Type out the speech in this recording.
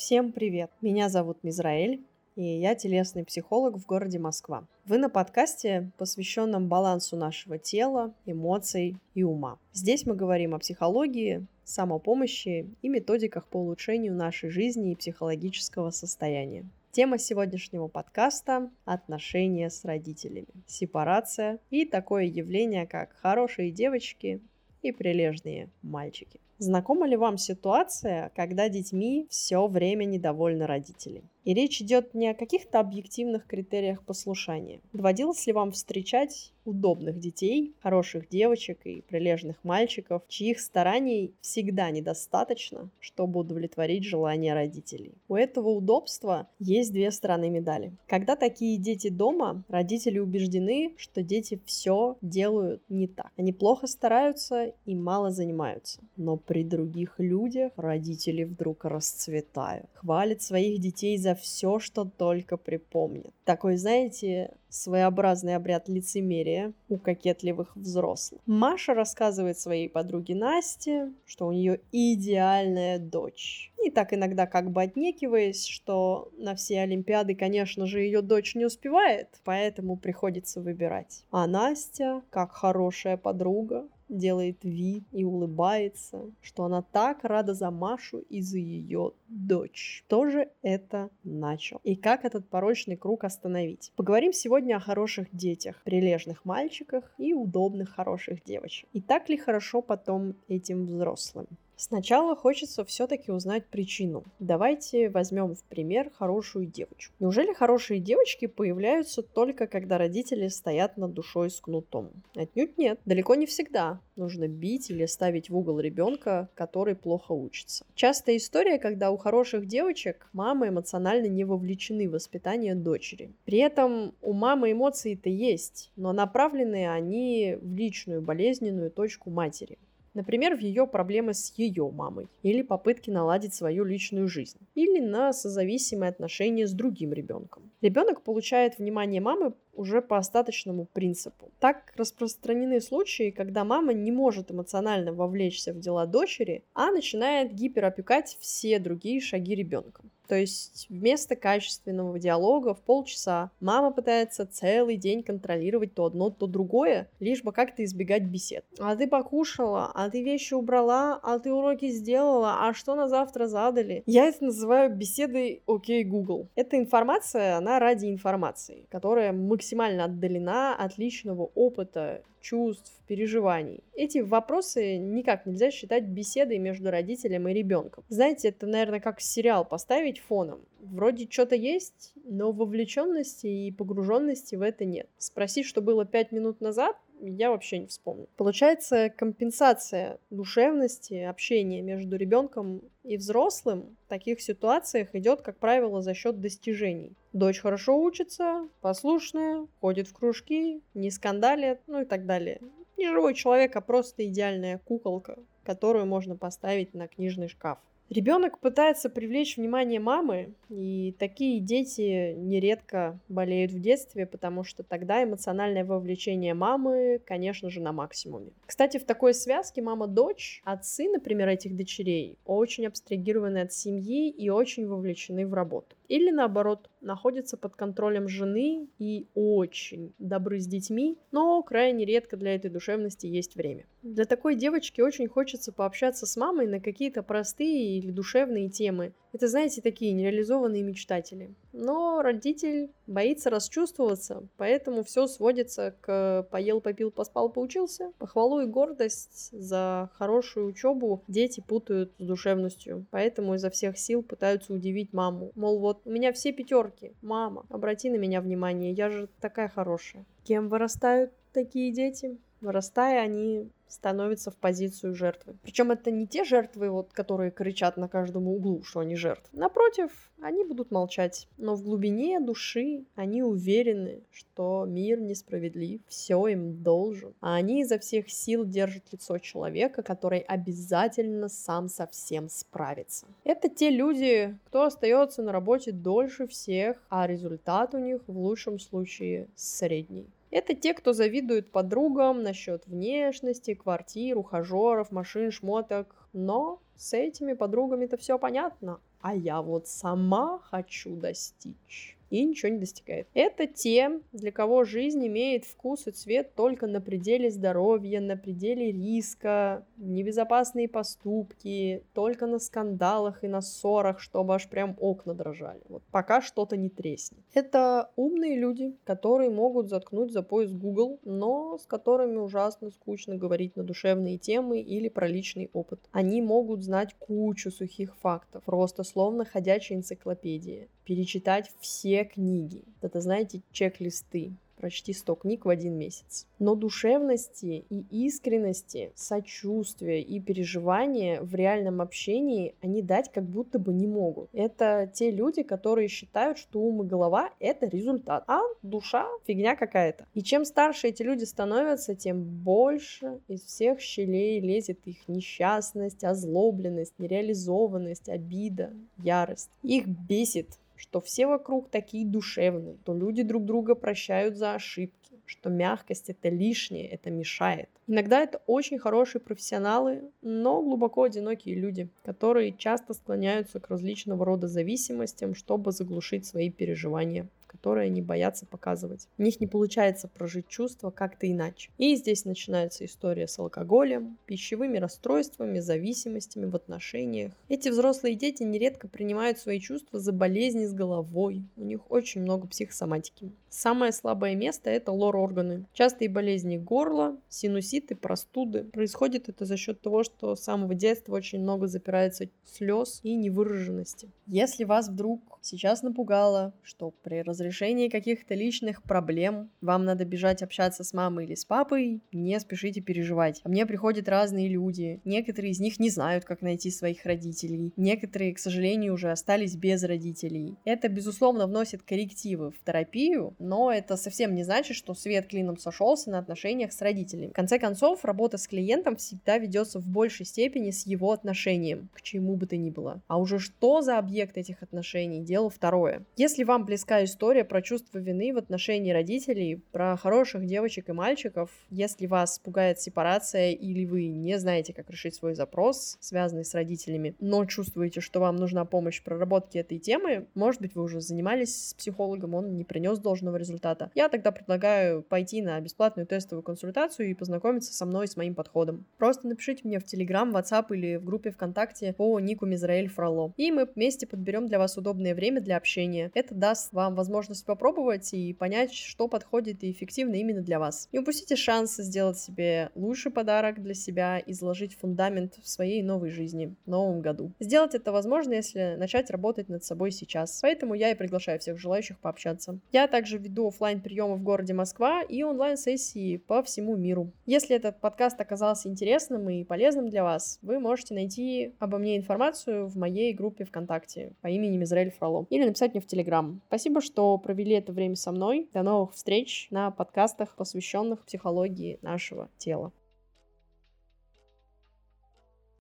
Всем привет! Меня зовут Мизраэль, и я телесный психолог в городе Москва. Вы на подкасте, посвященном балансу нашего тела, эмоций и ума. Здесь мы говорим о психологии, самопомощи и методиках по улучшению нашей жизни и психологического состояния. Тема сегодняшнего подкаста – отношения с родителями, сепарация и такое явление, как хорошие девочки и прилежные мальчики. Знакома ли вам ситуация, когда детьми все время недовольны родители? И речь идет не о каких-то объективных критериях послушания. Доводилось ли вам встречать удобных детей, хороших девочек и прилежных мальчиков, чьих стараний всегда недостаточно, чтобы удовлетворить желания родителей? У этого удобства есть две стороны медали. Когда такие дети дома, родители убеждены, что дети все делают не так. Они плохо стараются и мало занимаются. Но при других людях родители вдруг расцветают, хвалят своих детей за все, что только припомнят. Такой, знаете, своеобразный обряд лицемерия у кокетливых взрослых. Маша рассказывает своей подруге Насте, что у нее идеальная дочь. И так иногда как бы отнекиваясь, что на все Олимпиады, конечно же, ее дочь не успевает, поэтому приходится выбирать. А Настя, как хорошая подруга, делает вид и улыбается, что она так рада за Машу и за ее дочь. Кто же это начал? И как этот порочный круг остановить? Поговорим сегодня о хороших детях, прилежных мальчиках и удобных хороших девочек. И так ли хорошо потом этим взрослым? Сначала хочется все-таки узнать причину. Давайте возьмем в пример хорошую девочку. Неужели хорошие девочки появляются только когда родители стоят над душой с кнутом? Отнюдь нет. Далеко не всегда нужно бить или ставить в угол ребенка, который плохо учится. Частая история, когда у хороших девочек мамы эмоционально не вовлечены в воспитание дочери. При этом у мамы эмоции-то есть, но направлены они в личную болезненную точку матери. Например, в ее проблемы с ее мамой, или попытки наладить свою личную жизнь, или на созависимые отношения с другим ребенком. Ребенок получает внимание мамы уже по остаточному принципу. Так распространены случаи, когда мама не может эмоционально вовлечься в дела дочери, а начинает гиперопекать все другие шаги ребенка. То есть вместо качественного диалога в полчаса мама пытается целый день контролировать то одно, то другое, лишь бы как-то избегать бесед. А ты покушала, а ты вещи убрала, а ты уроки сделала, а что на завтра задали? Я это называю беседой «Окей, Google». Эта информация, она ради информации, которая максимально отдалена от личного опыта чувств, переживаний. Эти вопросы никак нельзя считать беседой между родителем и ребенком. Знаете, это, наверное, как сериал поставить фоном. Вроде что-то есть, но вовлеченности и погруженности в это нет. Спросить, что было пять минут назад, я вообще не вспомню. Получается, компенсация душевности, общения между ребенком и взрослым в таких ситуациях идет, как правило, за счет достижений. Дочь хорошо учится, послушная, ходит в кружки, не скандалит, ну и так далее. Не живой человек, а просто идеальная куколка, которую можно поставить на книжный шкаф. Ребенок пытается привлечь внимание мамы, и такие дети нередко болеют в детстве, потому что тогда эмоциональное вовлечение мамы, конечно же, на максимуме. Кстати, в такой связке мама-дочь, отцы, например, этих дочерей, очень абстрагированы от семьи и очень вовлечены в работу. Или наоборот, находятся под контролем жены и очень добры с детьми, но крайне редко для этой душевности есть время. Для такой девочки очень хочется пообщаться с мамой на какие-то простые или душевные темы. Это, знаете, такие нереализованные мечтатели. Но родитель боится расчувствоваться, поэтому все сводится к поел, попил, поспал, поучился. Похвалу и гордость за хорошую учебу дети путают с душевностью, поэтому изо всех сил пытаются удивить маму. Мол, вот у меня все пятерки, мама, обрати на меня внимание, я же такая хорошая. Кем вырастают такие дети? Вырастая, они становятся в позицию жертвы. Причем это не те жертвы, вот, которые кричат на каждом углу, что они жертвы. Напротив, они будут молчать. Но в глубине души они уверены, что мир несправедлив, все им должен. А они изо всех сил держат лицо человека, который обязательно сам со всем справится. Это те люди, кто остается на работе дольше всех, а результат у них в лучшем случае средний. Это те, кто завидует подругам насчет внешности, квартир, ухажеров, машин, шмоток. Но с этими подругами-то все понятно. а я вот сама хочу достичь и ничего не достигает. Это те, для кого жизнь имеет вкус и цвет только на пределе здоровья, на пределе риска, небезопасные поступки, только на скандалах и на ссорах, чтобы аж прям окна дрожали. Вот пока что-то не треснет. Это умные люди, которые могут заткнуть за пояс Google, но с которыми ужасно скучно говорить на душевные темы или про личный опыт. Они могут знать кучу сухих фактов, просто словно ходячая энциклопедия перечитать все книги. Это, знаете, чек-листы почти 100 книг в один месяц. Но душевности и искренности, сочувствия и переживания в реальном общении они дать как будто бы не могут. Это те люди, которые считают, что ум и голова — это результат, а душа — фигня какая-то. И чем старше эти люди становятся, тем больше из всех щелей лезет их несчастность, озлобленность, нереализованность, обида, ярость. Их бесит что все вокруг такие душевные, что люди друг друга прощают за ошибки, что мягкость это лишнее, это мешает. Иногда это очень хорошие профессионалы, но глубоко одинокие люди, которые часто склоняются к различного рода зависимостям, чтобы заглушить свои переживания которые они боятся показывать. У них не получается прожить чувства как-то иначе. И здесь начинается история с алкоголем, пищевыми расстройствами, зависимостями в отношениях. Эти взрослые дети нередко принимают свои чувства за болезни с головой. У них очень много психосоматики. Самое слабое место – это лор-органы. Частые болезни горла, синуситы, простуды. Происходит это за счет того, что с самого детства очень много запирается слез и невыраженности. Если вас вдруг сейчас напугало, что при разрешении каких-то личных проблем вам надо бежать общаться с мамой или с папой, не спешите переживать. Ко мне приходят разные люди. Некоторые из них не знают, как найти своих родителей. Некоторые, к сожалению, уже остались без родителей. Это, безусловно, вносит коррективы в терапию, но это совсем не значит, что свет клином сошелся на отношениях с родителями. В конце концов, работа с клиентом всегда ведется в большей степени с его отношением, к чему бы то ни было. А уже что за объект этих отношений, дело второе. Если вам близка история про чувство вины в отношении родителей, про хороших девочек и мальчиков, если вас пугает сепарация или вы не знаете, как решить свой запрос, связанный с родителями, но чувствуете, что вам нужна помощь в проработке этой темы, может быть, вы уже занимались с психологом, он не принес должного результата. Я тогда предлагаю пойти на бесплатную тестовую консультацию и познакомиться со мной и с моим подходом. Просто напишите мне в Telegram, WhatsApp или в группе ВКонтакте по нику Мизраэль Фроло. И мы вместе подберем для вас удобное время для общения. Это даст вам возможность попробовать и понять, что подходит и эффективно именно для вас. Не упустите шанс сделать себе лучший подарок для себя и заложить фундамент в своей новой жизни в новом году. Сделать это возможно, если начать работать над собой сейчас. Поэтому я и приглашаю всех желающих пообщаться. Я также веду офлайн приемы в городе Москва и онлайн-сессии по всему миру. Если этот подкаст оказался интересным и полезным для вас, вы можете найти обо мне информацию в моей группе ВКонтакте по имени Мизраэль Фроло или написать мне в Телеграм. Спасибо, провели это время со мной. До новых встреч на подкастах, посвященных психологии нашего тела.